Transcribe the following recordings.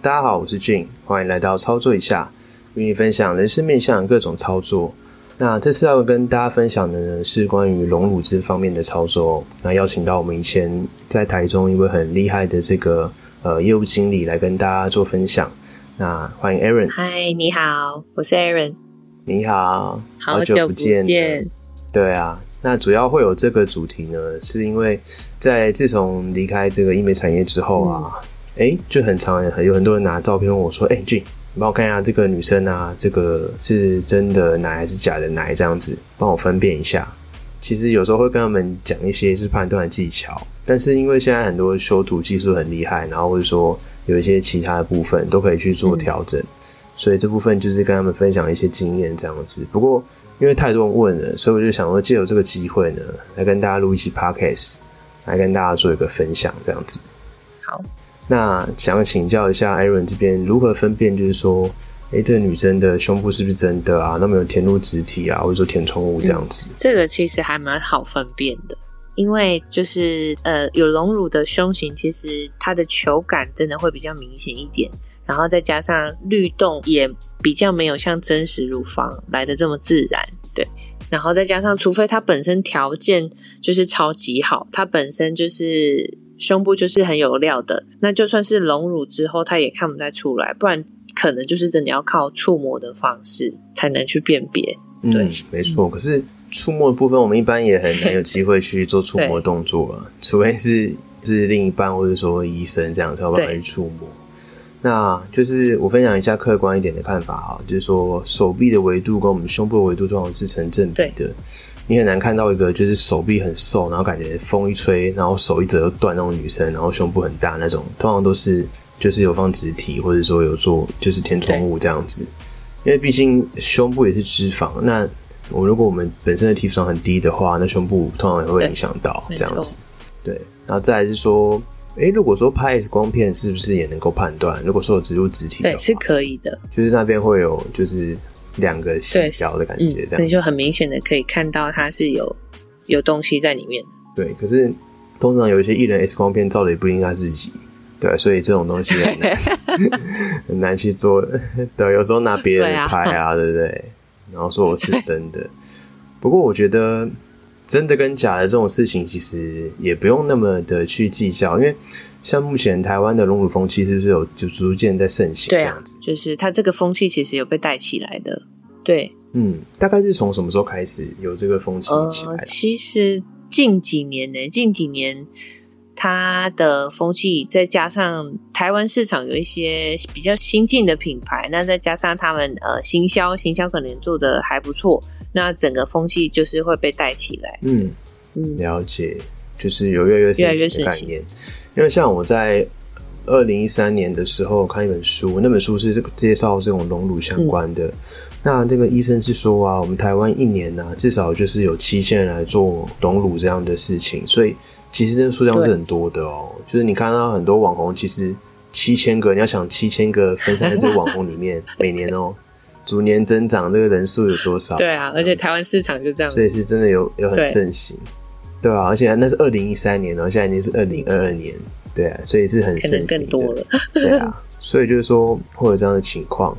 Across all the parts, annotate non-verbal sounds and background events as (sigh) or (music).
大家好，我是俊，欢迎来到操作一下，与你分享人生面向各种操作。那这次要跟大家分享的呢，是关于隆乳汁方面的操作。那邀请到我们以前在台中一位很厉害的这个呃业务经理来跟大家做分享。那欢迎 Aaron。嗨，你好，我是 Aaron。你好，好久不见。对啊，那主要会有这个主题呢，是因为在自从离开这个医美产业之后啊，哎，就很常有很多人拿照片问我说：“哎，俊。”你帮我看一下这个女生啊，这个是真的奶还是假的奶？这样子帮我分辨一下。其实有时候会跟他们讲一些是判断的技巧，但是因为现在很多修图技术很厉害，然后或者说有一些其他的部分都可以去做调整，所以这部分就是跟他们分享一些经验这样子。不过因为太多人问了，所以我就想说借由这个机会呢，来跟大家录一期 podcast，来跟大家做一个分享这样子。好。那想请教一下艾伦这边如何分辨，就是说，哎，这个女生的胸部是不是真的啊？那么有填入植体啊，或者说填充物这样子？这个其实还蛮好分辨的，因为就是呃，有隆乳的胸型，其实它的球感真的会比较明显一点，然后再加上律动也比较没有像真实乳房来的这么自然，对。然后再加上，除非它本身条件就是超级好，它本身就是。胸部就是很有料的，那就算是隆乳之后，它也看不太出来，不然可能就是真的要靠触摸的方式才能去辨别。对，没错。可是触摸的部分，我们一般也很难有机会去做触摸动作啊，(laughs) 除非是是另一半或者说医生这样才有办法去触摸。那就是我分享一下客观一点的看法哈，就是说手臂的维度跟我们胸部的维度通常是成正比的。你很难看到一个就是手臂很瘦，然后感觉风一吹，然后手一折就断那种女生，然后胸部很大那种，通常都是就是有放植体或者说有做就是填充物这样子。因为毕竟胸部也是脂肪，那我如果我们本身的体脂肪很低的话，那胸部通常也会影响到这样子。对，然后再来是说，哎，如果说拍 X 光片是不是也能够判断？如果说有植入植体，对，是可以的，就是那边会有就是。两个细胶的感觉，这样你就很明显的可以看到它是有有东西在里面。对，可是通常有一些艺人 X 光片照的也不应该自己，对，所以这种东西很难 (laughs) 很难去做。对，有时候拿别人拍啊，对不对？然后说我是真的。(laughs) 不过我觉得真的跟假的这种事情，其实也不用那么的去计较，因为。像目前台湾的龙乳风气是不是有就逐渐在盛行？对啊，就是它这个风气其实有被带起来的。对，嗯，大概是从什么时候开始有这个风气起来？其实近几年呢，近几年它的风气，再加上台湾市场有一些比较新进的品牌，那再加上他们呃行销行销可能做的还不错，那整个风气就是会被带起来。嗯嗯，了解，就是有越来越越来越概念。因为像我在二零一三年的时候看一本书，那本书是这个介绍这种隆乳相关的。那这个医生是说啊，我们台湾一年呢至少就是有七千人来做隆乳这样的事情，所以其实这个数量是很多的哦。就是你看到很多网红，其实七千个，你要想七千个分散在这个网红里面，(laughs) 每年哦逐年增长，这个人数有多少？对啊，而且台湾市场就这样，所以是真的有有很盛行。对啊，而且那是二零一三年，然后现在已经是二零二二年，对啊，所以是很可能更多了，对啊，所以就是说会有这样的情况。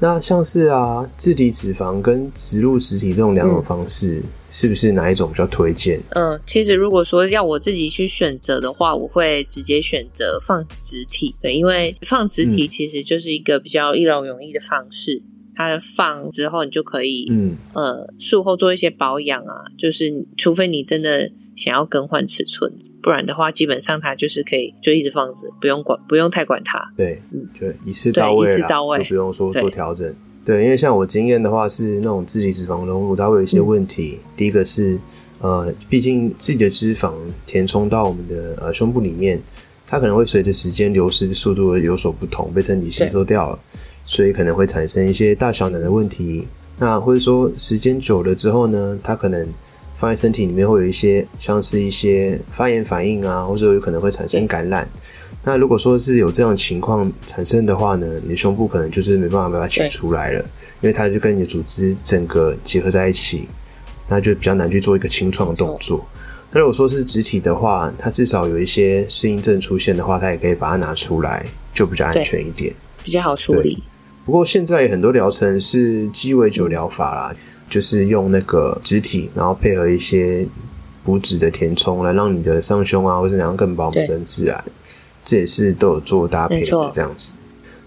那像是啊，自体脂肪跟植入实体这种两种方式，是不是哪一种比较推荐？嗯，其实如果说要我自己去选择的话，我会直接选择放植体，对，因为放植体其实就是一个比较一劳永逸的方式。它放之后，你就可以，嗯，呃，术后做一些保养啊。就是除非你真的想要更换尺寸，不然的话，基本上它就是可以就一直放着，不用管，不用太管它。对，嗯，就一次到位，一次到位，不用说做调整。对，因为像我经验的话，是那种自体脂肪隆乳，它会有一些问题。第一个是，呃，毕竟自己的脂肪填充到我们的呃胸部里面，它可能会随着时间流失的速度有所不同，被身体吸收掉了。所以可能会产生一些大小奶的问题，那或者说时间久了之后呢，它可能放在身体里面会有一些像是一些发炎反应啊，或者有可能会产生感染。那如果说是有这样情况产生的话呢，你的胸部可能就是没办法把它取出来了，因为它就跟你的组织整个结合在一起，那就比较难去做一个清创的动作。那如果说是肢体的话，它至少有一些适应症出现的话，它也可以把它拿出来。就比较安全一点，比较好处理。不过现在很多疗程是鸡尾酒疗法啦，就是用那个肢体，然后配合一些补脂的填充，来让你的上胸啊或者怎样更饱满、更自然。这也是都有做搭配的这样子。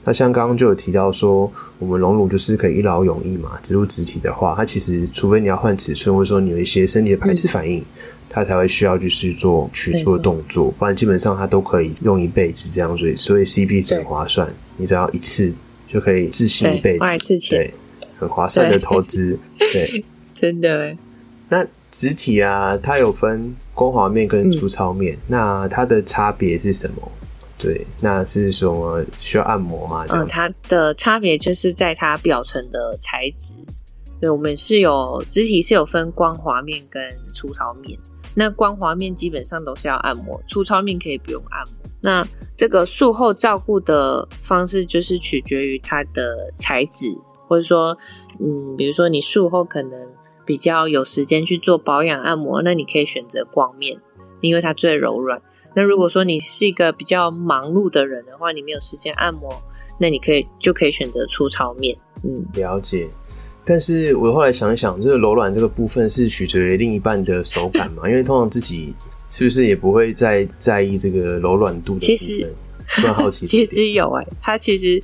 那像刚刚就有提到说，我们隆乳就是可以一劳永逸嘛。植入植体的话，它其实除非你要换尺寸，或者说你有一些身体的排斥反应，它才会需要就是做取出的动作。不然基本上它都可以用一辈子这样，所以所以 CP 值很划算。你只要一次。就可以自信一辈子，对，很划算的投资，(laughs) 对，真的。那植体啊，它有分光滑面跟粗糙面，那它的差别是什么？对，那是什么需要按摩吗？嗯，它的差别就是在它表层的材质。对，我们是有肢体是有分光滑面跟粗糙面。那光滑面基本上都是要按摩，粗糙面可以不用按摩。那这个术后照顾的方式就是取决于它的材质，或者说，嗯，比如说你术后可能比较有时间去做保养按摩，那你可以选择光面，因为它最柔软。那如果说你是一个比较忙碌的人的话，你没有时间按摩，那你可以就可以选择粗糙面。嗯，了解。但是我后来想一想，这个柔软这个部分是取决于另一半的手感嘛？(laughs) 因为通常自己是不是也不会再在意这个柔软度的其实，蛮好奇。(laughs) 其实有哎，它其实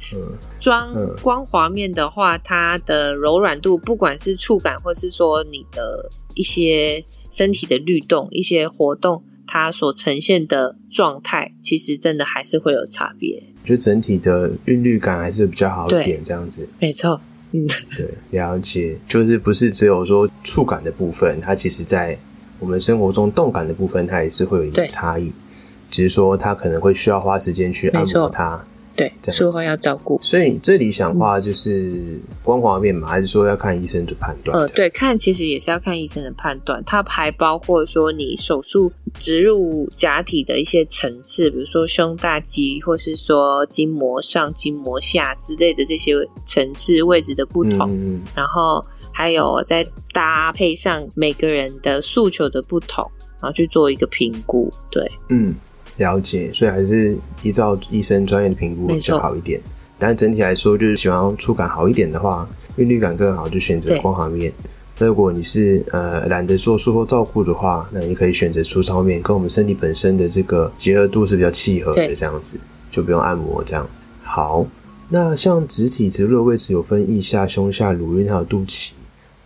装光滑面的话，它的柔软度，不管是触感，或是说你的一些身体的律动、一些活动，它所呈现的状态，其实真的还是会有差别。就整体的韵律感还是比较好一点，这样子。没错。嗯，对，了解，就是不是只有说触感的部分，它其实在我们生活中动感的部分，它也是会有一个差异，只是说它可能会需要花时间去按摩它。对，术后要照顾，所以最理想化就是光滑面嘛，还是说要看医生的判断？呃，对，看其实也是要看医生的判断，它还包括说你手术植入假体的一些层次，比如说胸大肌，或是说筋膜上、筋膜下之类的这些层次位置的不同，然后还有再搭配上每个人的诉求的不同，然后去做一个评估。对，嗯。了解，所以还是依照医生专业的评估比较好一点。但整体来说，就是喜欢触感好一点的话，韵律感更好，就选择光滑面。那如果你是呃懒得做术后照顾的话，那你可以选择粗糙面，跟我们身体本身的这个结合度是比较契合的，这样子就不用按摩。这样好。那像植体植入的位置有分腋下、胸下、乳晕还有肚脐，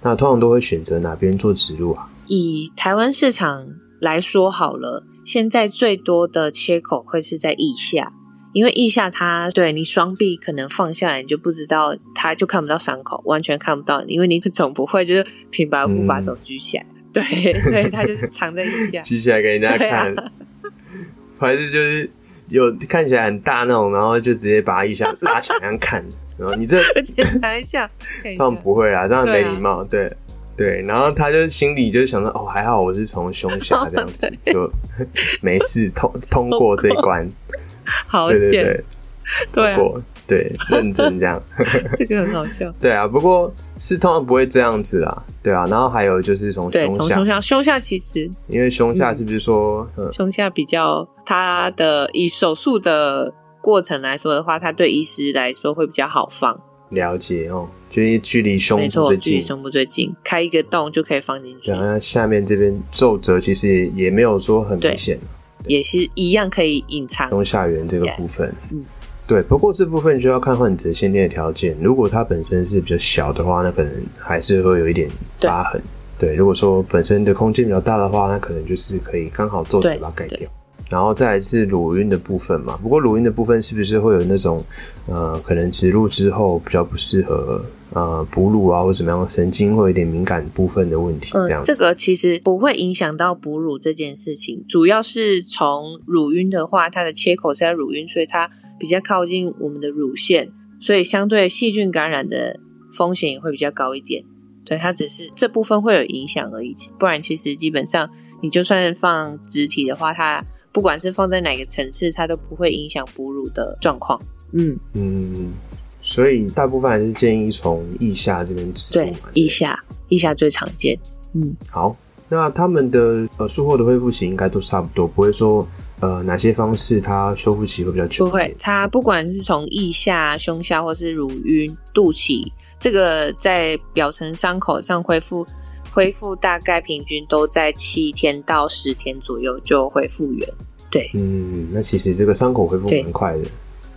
那通常都会选择哪边做植入啊？以台湾市场来说好了。现在最多的切口会是在腋下，因为腋下它对你双臂可能放下来，你就不知道，它就看不到伤口，完全看不到，因为你总不会就是平白无故把手举起来，对，(laughs) 对，它就是藏在腋下，(laughs) 举起来给人家看，还是就是有看起来很大那种，然后就直接把腋下拉起来看，然后你这检查 (laughs) 一下，当然不会啦，这样没礼貌，对。对，然后他就心里就想到，哦，还好我是从胸下 (laughs) 这样子，就没事通通过这一关，好险，对。过，对，认真这样，(laughs) 这个很好笑。(laughs) 对啊，不过是通常不会这样子啦，对啊。然后还有就是从胸下，胸下，胸下其实。因为胸下是不是说胸下比较它的以手术的过程来说的话，它对医师来说会比较好放。了解哦，就是距离胸部最近，距离胸部最近，开一个洞就可以放进去。然后下面这边皱褶其实也也没有说很明显，也是一样可以隐藏胸下缘这个部分。嗯，对。不过这部分就要看患者先天的条件，如果他本身是比较小的话，那可能还是会有一点疤痕。对，如果说本身的空间比较大的话，那可能就是可以刚好皱褶把它盖掉。然后再是乳晕的部分嘛，不过乳晕的部分是不是会有那种，呃，可能植入之后比较不适合呃哺乳啊，或什么样的神经会有点敏感部分的问题？这样，这个其实不会影响到哺乳这件事情，主要是从乳晕的话，它的切口是在乳晕，所以它比较靠近我们的乳腺，所以相对细菌感染的风险也会比较高一点。对，它只是这部分会有影响而已，不然其实基本上你就算放植体的话，它不管是放在哪个层次，它都不会影响哺乳的状况。嗯嗯，所以大部分还是建议从腋下这边植入。对，腋下，腋下最常见。嗯，好，那他们的呃术后的恢复期应该都差不多，不会说呃哪些方式它修复期会比较久？不会，它不管是从腋下、胸下或是乳晕、肚脐，这个在表层伤口上恢复，恢复大概平均都在七天到十天左右就会复原。对，嗯，那其实这个伤口恢复蛮快的。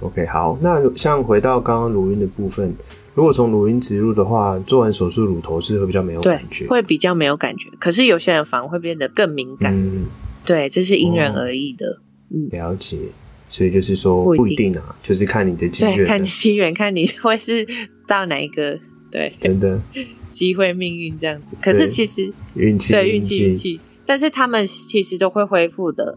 OK，好，那像回到刚刚乳晕的部分，如果从乳晕植入的话，做完手术乳头是会比较没有感觉，会比较没有感觉。可是有些人反而会变得更敏感。嗯，对，这是因人而异的。嗯，了解。所以就是说不一定啊，就是看你的机缘，看机缘，看你会是到哪一个，对，真的机会命运这样子。可是其实运气，对运气运气，但是他们其实都会恢复的。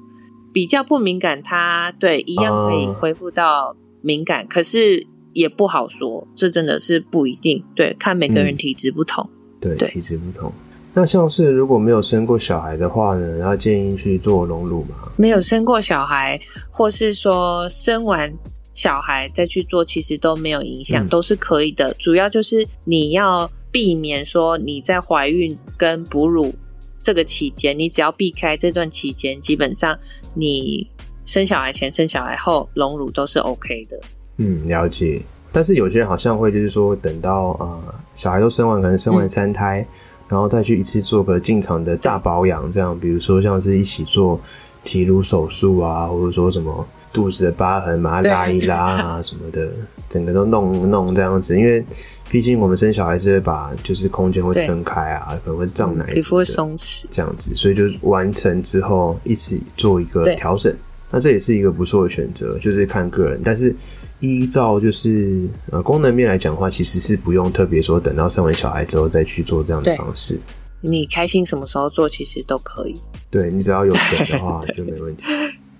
比较不敏感，他对一样可以恢复到敏感，可是也不好说，这真的是不一定。对，看每个人体质不同。对，体质不同。那像是如果没有生过小孩的话呢，要建议去做隆乳吗？没有生过小孩，或是说生完小孩再去做，其实都没有影响，都是可以的。主要就是你要避免说你在怀孕跟哺乳。这个期间，你只要避开这段期间，基本上你生小孩前、生小孩后隆乳都是 OK 的。嗯，了解。但是有些人好像会就是说，等到呃小孩都生完，可能生完三胎，然后再去一次做个进场的大保养，这样，比如说像是一起做提乳手术啊，或者说什么。肚子的疤痕把它拉一拉啊什么的，整个都弄弄这样子，因为毕竟我们生小孩是会把就是空间会撑开啊，可能会胀奶，皮肤会松弛。这样子，所以就完成之后一起做一个调整，那这也是一个不错的选择，就是看个人，但是依照就是呃功能面来讲的话，其实是不用特别说等到生完小孩之后再去做这样的方式，你开心什么时候做其实都可以，对你只要有钱的话 (laughs) 就没问题。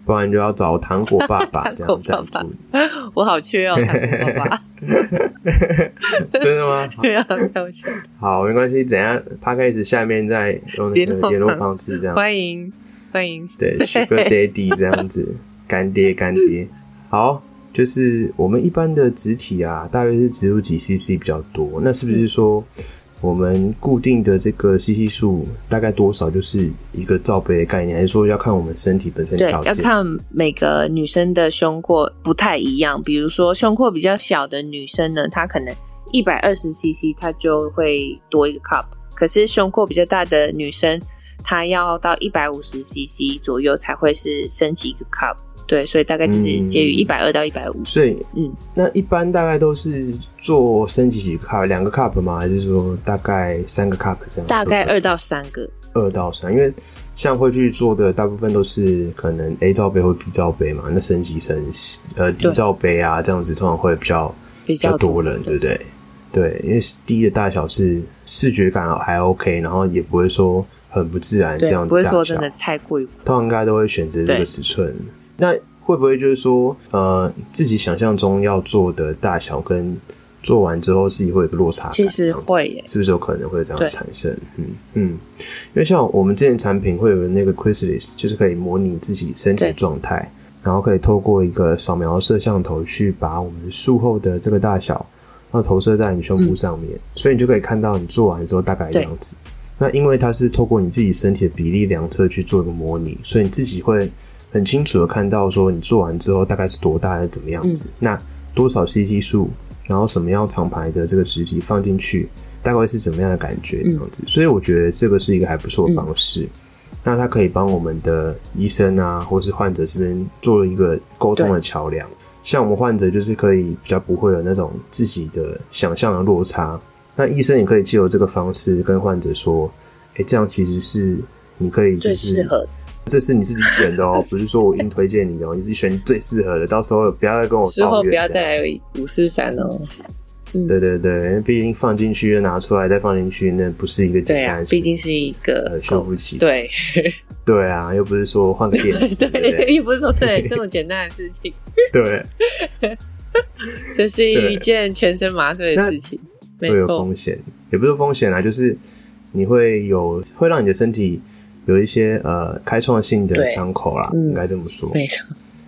不然就要找糖果爸爸 (laughs) 这样赞助。我好缺哦，(laughs) 糖果爸爸。(laughs) 真的吗？对啊，开玩笑。好，没关系。等下？他开始下面再用那个联络方式这样。欢迎欢迎。对，Sugar Daddy 这样子，干爹干爹。好，就是我们一般的植体啊，大约是植入几 CC 比较多。那是不是说？我们固定的这个 CC 数大概多少，就是一个罩杯的概念，还是说要看我们身体本身条件？要看每个女生的胸廓不太一样。比如说胸廓比较小的女生呢，她可能一百二十 CC，她就会多一个 cup。可是胸廓比较大的女生，她要到一百五十 CC 左右才会是升级一个 cup。对，所以大概就是介于一百二到一百五。所以，嗯，那一般大概都是做升级几个 cup，两个 cup 吗？还是说大概三个 cup 这样？大概二到三个。二到三，因为像会去做的大部分都是可能 A 罩杯或 B 罩杯嘛，那升级成呃 D 罩杯啊，这样子通常会比较比较多人，对不对？对，因为 D 的大小是视觉感还 OK，然后也不会说很不自然这样子，不会说真的太过于。通常应该都会选择这个尺寸。那会不会就是说，呃，自己想象中要做的大小跟做完之后自己会有个落差？其实会，是不是有可能会这样产生？嗯嗯，因为像我们这件产品会有那个 Chrysalis，就是可以模拟自己身体的状态，然后可以透过一个扫描摄像头去把我们术后的这个大小，然后投射在你胸部上面，所以你就可以看到你做完之后大概的样子。那因为它是透过你自己身体的比例量测去做一个模拟，所以你自己会。很清楚的看到说你做完之后大概是多大是怎么样子，那多少 CC 数，然后什么样厂牌的这个实体放进去，大概是怎么样的感觉这样子，所以我觉得这个是一个还不错的方式。那它可以帮我们的医生啊，或是患者这边做了一个沟通的桥梁。像我们患者就是可以比较不会有那种自己的想象的落差，那医生也可以借由这个方式跟患者说，哎，这样其实是你可以就是适合。这是你自己选的哦，不是说我硬推荐你哦，你是选最适合的。到时候不要再跟我之后不要再来五四三哦。对对对，毕竟放进去又拿出来再放进去，那不是一个简单。毕竟是一个修复期。对对啊，又不是说换个电 (laughs) 池，对，又不是说对 (laughs) 这么简单的事情。对，(laughs) 这是一件全身麻醉的事情，会有风险，也不是风险啊，就是你会有会让你的身体。有一些呃开创性的伤口啦，应该这么说，没错，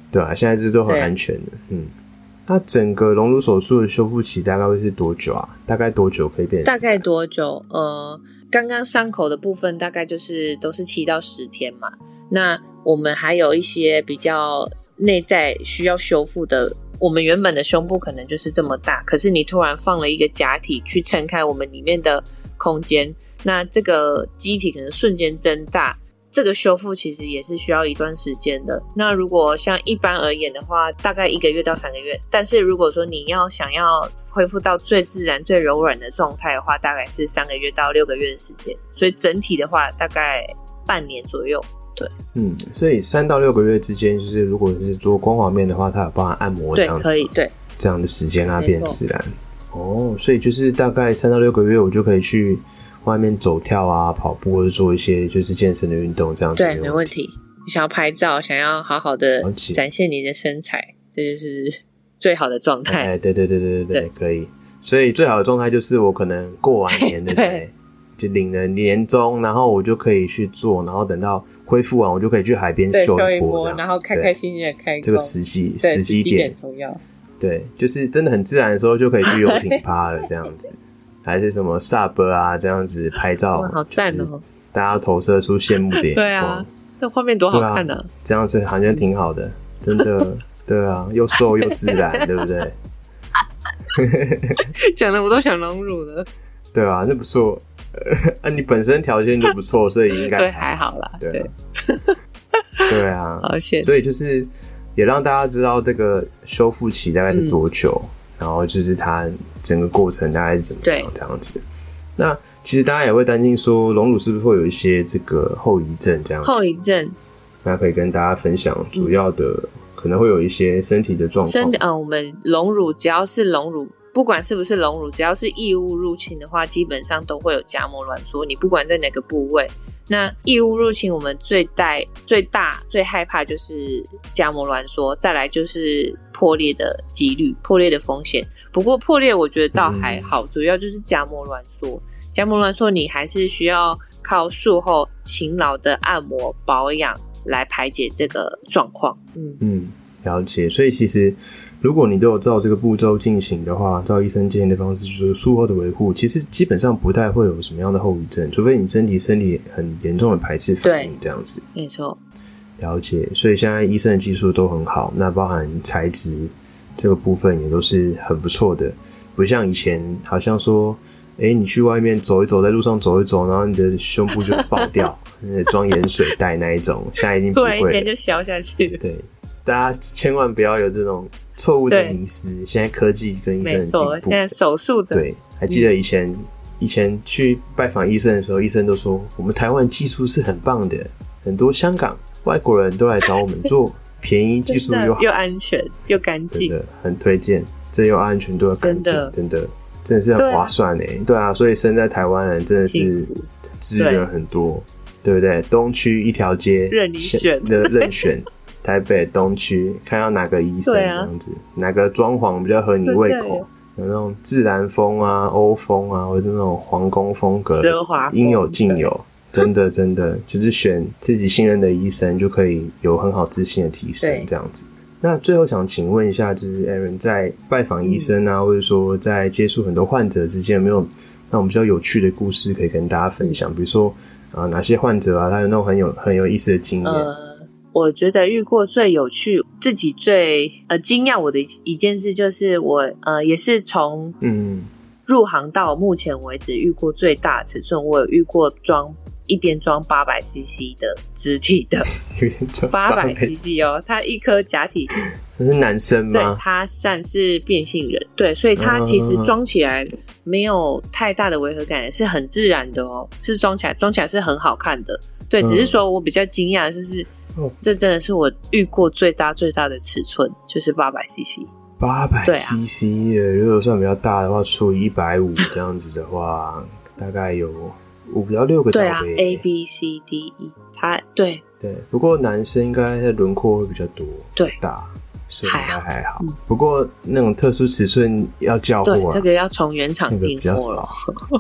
对啊，现在这都很安全的，嗯。那整个隆乳手术的修复期大概会是多久啊？大概多久可以变？大概多久？呃，刚刚伤口的部分大概就是都是七到十天嘛。那我们还有一些比较内在需要修复的。我们原本的胸部可能就是这么大，可是你突然放了一个假体去撑开我们里面的空间，那这个机体可能瞬间增大。这个修复其实也是需要一段时间的。那如果像一般而言的话，大概一个月到三个月。但是如果说你要想要恢复到最自然、最柔软的状态的话，大概是三个月到六个月的时间。所以整体的话，大概半年左右。对，嗯，所以三到六个月之间，就是如果是做光滑面的话，它有帮它按摩，对，可以，对，这样的时间它变自然。哦，所以就是大概三到六个月，我就可以去外面走跳啊、跑步或者做一些就是健身的运动，这样子。对，没问题。你想要拍照，想要好好的展现你的身材，这就是最好的状态。哎，对对对对对对，可以。所以最好的状态就是我可能过完年对不 (laughs) 对？就领了年终，然后我就可以去做，然后等到。恢复完，我就可以去海边休一波，然后开开心心的开这个时机时机点重要。对，就是真的很自然的时候，就可以去游艇趴了，这样子，(laughs) 还是什么 sub 啊，这样子拍照，好赞哦！大家投射出羡慕的眼光，(laughs) 对啊，那画面多好看呢！这样子好像挺好的，真的，(laughs) 对啊，又瘦又自然，对不对？讲的我都想隆乳了。对啊，那不错。(laughs) 啊，你本身条件就不错，所以应该 (laughs) 对还好啦。对，(laughs) 对啊，而且所以就是也让大家知道这个修复期大概是多久，然后就是它整个过程大概是怎么样这样子。那其实大家也会担心说，隆乳是不是会有一些这个后遗症这样？后遗症，那可以跟大家分享主要的可能会有一些身体的状况。身嗯，我们隆乳只要是隆乳。不管是不是隆乳，只要是异物入侵的话，基本上都会有荚膜挛缩。你不管在哪个部位，那异物入侵，我们最带、最大、最害怕就是荚膜挛缩，再来就是破裂的几率、破裂的风险。不过破裂我觉得倒还好，主要就是荚膜挛缩。荚膜挛缩你还是需要靠术后勤劳的按摩保养来排解这个状况。嗯嗯，了解。所以其实。如果你都有照这个步骤进行的话，照医生建议的方式，就是术后的维护，其实基本上不太会有什么样的后遗症，除非你身体身体很严重的排斥反应这样子。没错，了解。所以现在医生的技术都很好，那包含材质这个部分也都是很不错的，不像以前好像说，哎，你去外面走一走，在路上走一走，然后你的胸部就爆掉，(laughs) 装盐水袋那一种，现在已经不会，就消下去。对，大家千万不要有这种。错误的迷思，现在科技跟医生进步。现在手术的对，还记得以前以前去拜访医生的时候，医生都说我们台湾技术是很棒的，很多香港外国人都来找我们做，(laughs) 便宜技术又好又安全又干净，真的很推荐，这又安全又干净，真的真的真的是很划算哎，对啊，所以生在台湾人真的是资源很多，对不对？东区一条街任你选的任选。(laughs) 台北东区，看到哪个医生这样子，哪个装潢比较合你胃口？有那种自然风啊、欧风啊，或者那种皇宫风格，应有尽有。真的，(laughs) 真的，就是选自己信任的医生，就可以有很好自信的提升这样子。那最后想请问一下，就是 Aaron 在拜访医生啊，或者说在接触很多患者之间，有没有那种比较有趣的故事可以跟大家分享？比如说啊，哪些患者啊，他有那种很有很有意思的经验？我觉得遇过最有趣、自己最呃惊讶我的一件事，就是我呃也是从嗯入行到目前为止遇过最大尺寸。我有遇过装一边装八百 CC 的肢体的，(laughs) 八百 CC 哦，他一颗假体，他是男生吗？对，他算是变性人，对，所以他其实装起来没有太大的违和感，是很自然的哦，是装起来装起来是很好看的，对，只是说我比较惊讶就是。这真的是我遇过最大最大的尺寸，就是八百 CC。八百 CC 的，如果算比较大的话，除以一百五这样子的话，大概有五到六个。对啊，A B C D E，它对对。不过男生应该的轮廓会比较多，对大，所以应该还好。不过那种特殊尺寸要交货，这个要从原厂订货。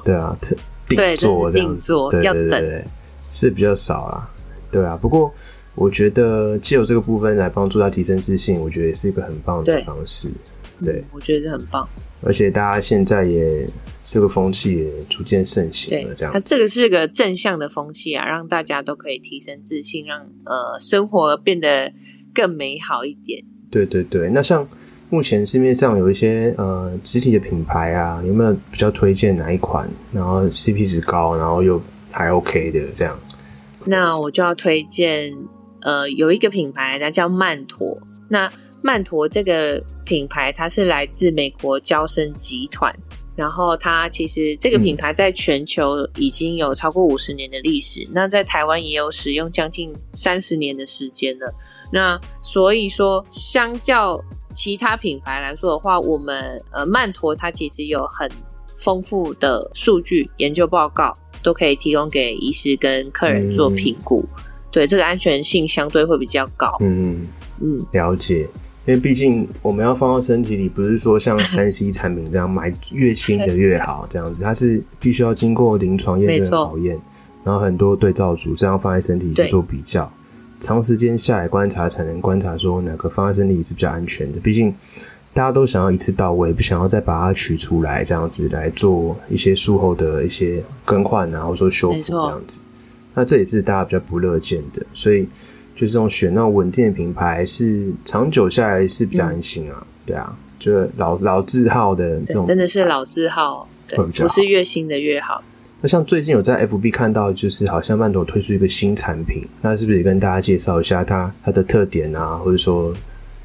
对啊，(laughs) 特定做定做要等，是比较少啊。对啊，不过。我觉得借由这个部分来帮助他提升自信，我觉得也是一个很棒的方式。对，我觉得很棒。而且大家现在也这个风气也逐渐盛行了，这样。它这个是个正向的风气啊，让大家都可以提升自信，让呃生活变得更美好一点。对对对，那像目前市面上有一些呃实体的品牌啊，有没有比较推荐哪一款？然后 CP 值高，然后又还 OK 的这样？那我就要推荐呃有一个品牌，它叫曼陀。那曼陀这个品牌，它是来自美国交生集团，然后它其实这个品牌在全球已经有超过五十年的历史，那在台湾也有使用将近三十年的时间了。那所以说，相较其他品牌来说的话，我们呃曼陀它其实有很丰富的数据研究报告，都可以提供给医师跟客人做评估，对这个安全性相对会比较高。嗯嗯，了解。因为毕竟我们要放到身体里，不是说像 (laughs) 三 C 产品这样买越新的越好这样子，它是必须要经过临床验证考验，然后很多对照组这样放在身体去做比较，长时间下来观察才能观察说哪个放在身体里是比较安全的。毕竟大家都想要一次到位，不想要再把它取出来这样子来做一些术后的一些更换啊，或者说修复这样子，那这也是大家比较不乐见的，所以。就是这种选那种稳定的品牌，是长久下来是比较安心啊。对啊，就是老老字号的这种，真的是老字号，不是越新的越好。那像最近有在 FB 看到，就是好像曼朵推出一个新产品，那是不是也跟大家介绍一下它它的特点啊，或者说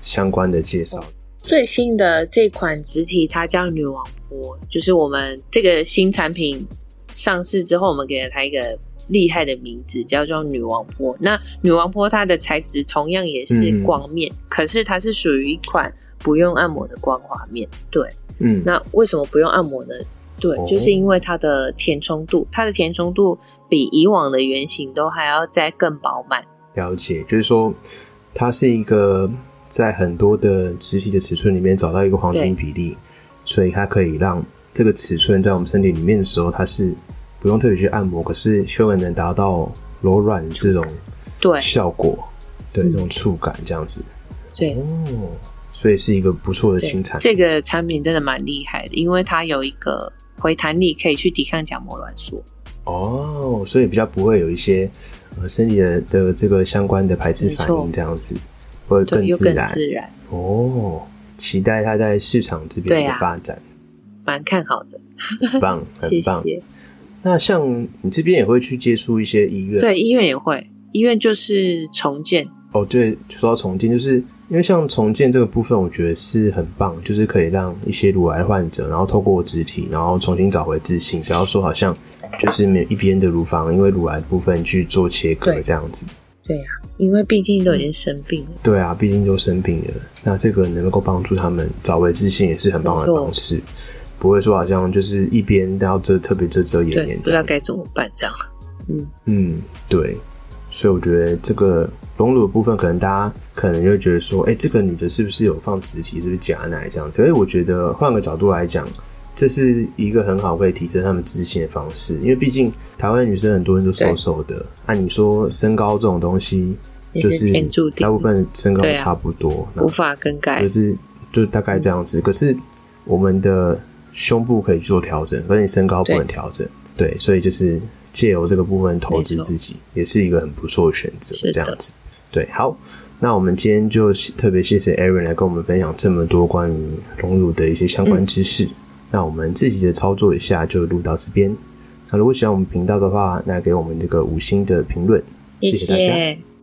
相关的介绍？最新的这款直体，它叫女王波，就是我们这个新产品上市之后，我们给了它一个。厉害的名字叫做女王坡。那女王坡它的材质同样也是光面，可是它是属于一款不用按摩的光滑面。对，嗯，那为什么不用按摩呢？对，就是因为它的填充度，它的填充度比以往的原型都还要再更饱满。了解，就是说它是一个在很多的直体的尺寸里面找到一个黄金比例，所以它可以让这个尺寸在我们身体里面的时候，它是。不用特别去按摩，可是修纹能达到柔软这种对。效果，对这种触感这样子，对。哦，所以是一个不错的新产品。这个产品真的蛮厉害的，因为它有一个回弹力，可以去抵抗角膜挛缩。哦，所以比较不会有一些呃身体的的这个相关的排斥反应这样子，会更自然。自然。哦，期待它在市场这边的发展，蛮看好的，很棒，(laughs) 很棒。那像你这边也会去接触一些医院，对，医院也会，医院就是重建。哦，对，说到重建，就是因为像重建这个部分，我觉得是很棒，就是可以让一些乳癌患者，然后透过肢体，然后重新找回自信，不要说好像就是没一边的乳房因为乳癌部分去做切割这样子。对呀，因为毕竟都已经生病了。对啊，毕竟都生病了，那这个能够帮助他们找回自信，也是很棒的方式。不会说好像就是一边都要遮特别遮遮掩掩，不知道该怎么办这样。嗯嗯，对，所以我觉得这个隆乳的部分，可能大家可能就会觉得说，哎，这个女的是不是有放直体，是不是假奶这样子？所以我觉得换个角度来讲，这是一个很好可以提升他们自信的方式。因为毕竟台湾女生很多人都瘦瘦的，按你说身高这种东西，就是大部分身高差不多，无法更改，就是就大概这样子。可是我们的胸部可以做调整，可是你身高不能调整，对，所以就是借由这个部分投资自己，也是一个很不错的选择。这样子，对，好，那我们今天就特别谢谢 Aaron 来跟我们分享这么多关于隆乳的一些相关知识。那我们自己的操作一下就录到这边。那如果喜欢我们频道的话，那给我们这个五星的评论，谢谢大家。